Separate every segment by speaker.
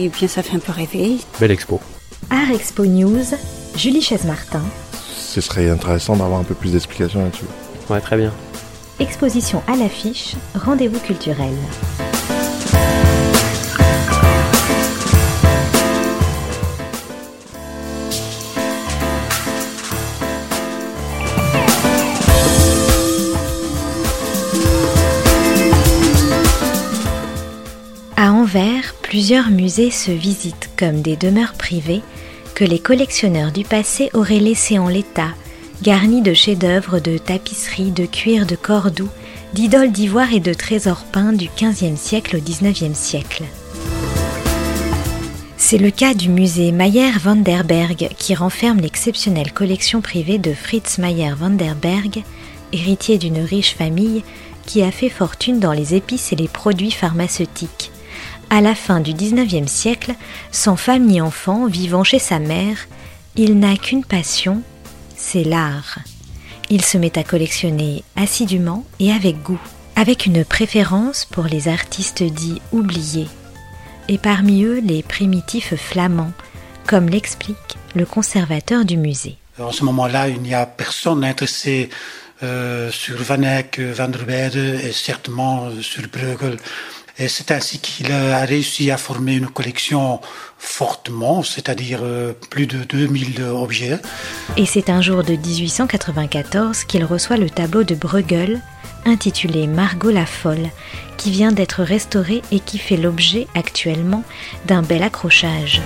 Speaker 1: et bien ça fait un peu rêver.
Speaker 2: Belle expo.
Speaker 3: Art Expo News, Julie Chaise-Martin.
Speaker 4: Ce serait intéressant d'avoir un peu plus d'explications là-dessus.
Speaker 2: Ouais, très bien.
Speaker 3: Exposition à l'affiche, rendez-vous culturel. À Anvers, plusieurs musées se visitent comme des demeures privées que les collectionneurs du passé auraient laissées en l'état, garnies de chefs-d'œuvre, de tapisseries, de cuir, de cordoue, d'idoles d'ivoire et de trésors peints du XVe siècle au XIXe siècle. C'est le cas du musée Mayer van qui renferme l'exceptionnelle collection privée de Fritz Mayer van héritier d'une riche famille qui a fait fortune dans les épices et les produits pharmaceutiques. À la fin du XIXe siècle, sans femme ni enfant, vivant chez sa mère, il n'a qu'une passion, c'est l'art. Il se met à collectionner assidûment et avec goût, avec une préférence pour les artistes dits oubliés, et parmi eux les primitifs flamands, comme l'explique le conservateur du musée.
Speaker 5: En ce moment-là, il n'y a personne intéressé euh, sur Van Eyck, Van der Weyde et certainement euh, sur Bruegel. C'est ainsi qu'il a réussi à former une collection fortement, c'est-à-dire euh, plus de 2000 objets.
Speaker 3: Et c'est un jour de 1894 qu'il reçoit le tableau de Bruegel, intitulé Margot la Folle, qui vient d'être restauré et qui fait l'objet actuellement d'un bel accrochage.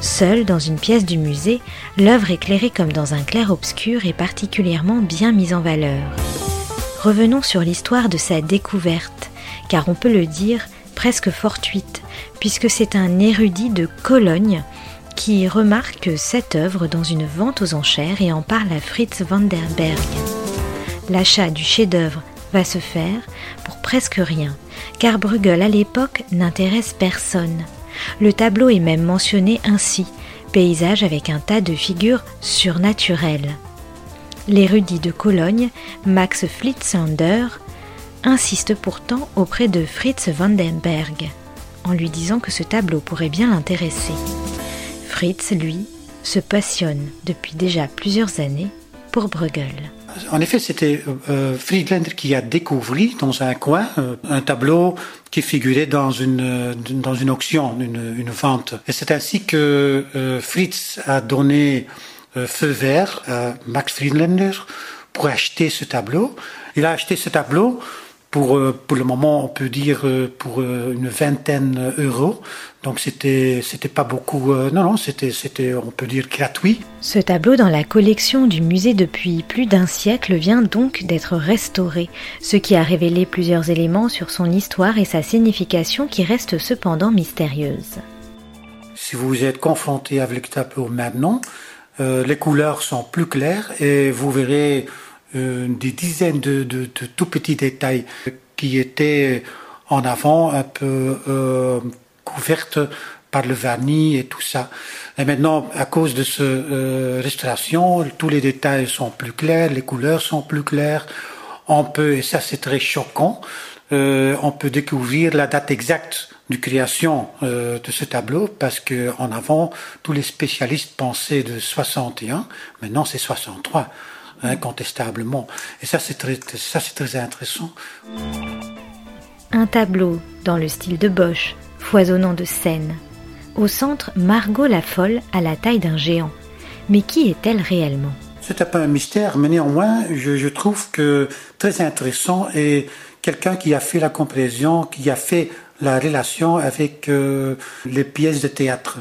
Speaker 3: Seule dans une pièce du musée, l'œuvre éclairée comme dans un clair-obscur est particulièrement bien mise en valeur. Revenons sur l'histoire de sa découverte, car on peut le dire presque fortuite, puisque c'est un érudit de Cologne qui remarque cette œuvre dans une vente aux enchères et en parle à Fritz van der Berg. L'achat du chef-d'œuvre va se faire pour presque rien, car Bruegel à l'époque n'intéresse personne. Le tableau est même mentionné ainsi, paysage avec un tas de figures surnaturelles. L'érudit de Cologne, Max Flitzender, insiste pourtant auprès de Fritz Vandenberg, en lui disant que ce tableau pourrait bien l'intéresser. Fritz, lui, se passionne depuis déjà plusieurs années pour Bruegel.
Speaker 5: En effet, c'était euh, Friedlander qui a découvert dans un coin euh, un tableau qui figurait dans une euh, dans une auction, une, une vente. Et c'est ainsi que euh, Fritz a donné feu vert à Max Friedlander pour acheter ce tableau. Il a acheté ce tableau pour, euh, pour le moment, on peut dire euh, pour euh, une vingtaine d'euros. Donc c'était c'était pas beaucoup. euh, non non, c'était c'était on peut dire gratuit.
Speaker 3: Ce tableau dans la collection du musée depuis plus d'un siècle vient donc d'être restauré, ce qui a révélé plusieurs éléments sur son histoire et sa signification qui reste cependant mystérieuse.
Speaker 5: Si vous êtes confronté avec le tableau maintenant, euh, les couleurs sont plus claires et vous verrez euh, des dizaines de, de, de tout petits détails qui étaient en avant un peu euh, couvertes par le vernis et tout ça. Et maintenant, à cause de cette euh, restauration, tous les détails sont plus clairs, les couleurs sont plus claires. On peut, et ça c'est très choquant, euh, on peut découvrir la date exacte de création euh, de ce tableau parce que en avant, tous les spécialistes pensaient de 61, maintenant c'est 63 incontestablement. Et ça, c'est très, ça, c'est très intéressant.
Speaker 3: Un tableau dans le style de Bosch, foisonnant de scènes. Au centre, Margot la folle à la taille d'un géant. Mais qui est-elle réellement?
Speaker 5: C'est un peu un mystère, mais néanmoins, je, je trouve que très intéressant et quelqu'un qui a fait la comparaison, qui a fait la relation avec euh, les pièces de théâtre.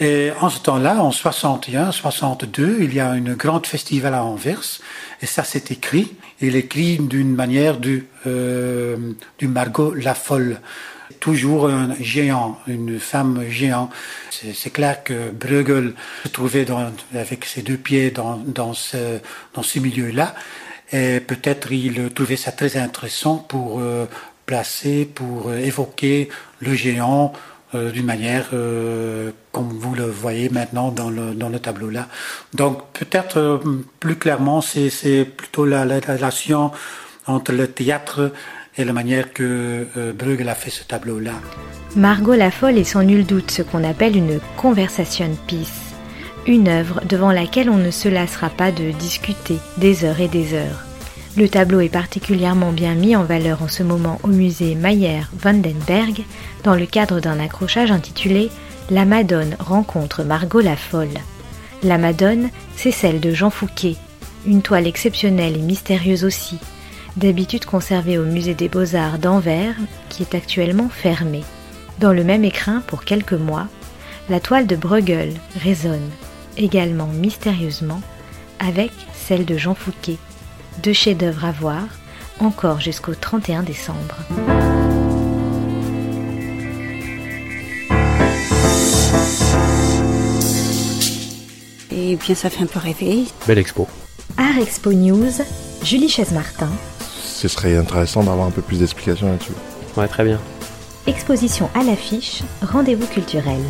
Speaker 5: Et en ce temps-là, en 61, 62, il y a une grande festival à Anvers, et ça c'est écrit. Il écrit d'une manière du, euh, du Margot la folle. Toujours un géant, une femme géant. C'est clair que Bruegel se trouvait dans, avec ses deux pieds dans, dans ce, dans ce milieu-là. Et peut-être il trouvait ça très intéressant pour euh, placer, pour euh, évoquer le géant euh, d'une manière euh, comme vous le voyez maintenant dans le, dans le tableau là. Donc peut-être plus clairement c'est plutôt la, la relation entre le théâtre et la manière que Bruegel a fait ce tableau-là.
Speaker 3: Margot la Folle est sans nul doute ce qu'on appelle une conversation piece, une œuvre devant laquelle on ne se lassera pas de discuter des heures et des heures. Le tableau est particulièrement bien mis en valeur en ce moment au musée Mayer-Vandenberg dans le cadre d'un accrochage intitulé La Madone rencontre Margot la Folle. La Madone, c'est celle de Jean Fouquet, une toile exceptionnelle et mystérieuse aussi, d'habitude conservée au musée des Beaux-Arts d'Anvers, qui est actuellement fermé. Dans le même écrin, pour quelques mois, la toile de Bruegel résonne, également mystérieusement, avec celle de Jean Fouquet. Deux chefs-d'œuvre à voir, encore jusqu'au 31 décembre.
Speaker 1: Et bien, ça fait un peu rêver.
Speaker 2: Belle expo.
Speaker 3: Art Expo News, Julie Chaise-Martin.
Speaker 4: Ce serait intéressant d'avoir un peu plus d'explications là-dessus.
Speaker 2: Ouais, très bien.
Speaker 3: Exposition à l'affiche, rendez-vous culturel.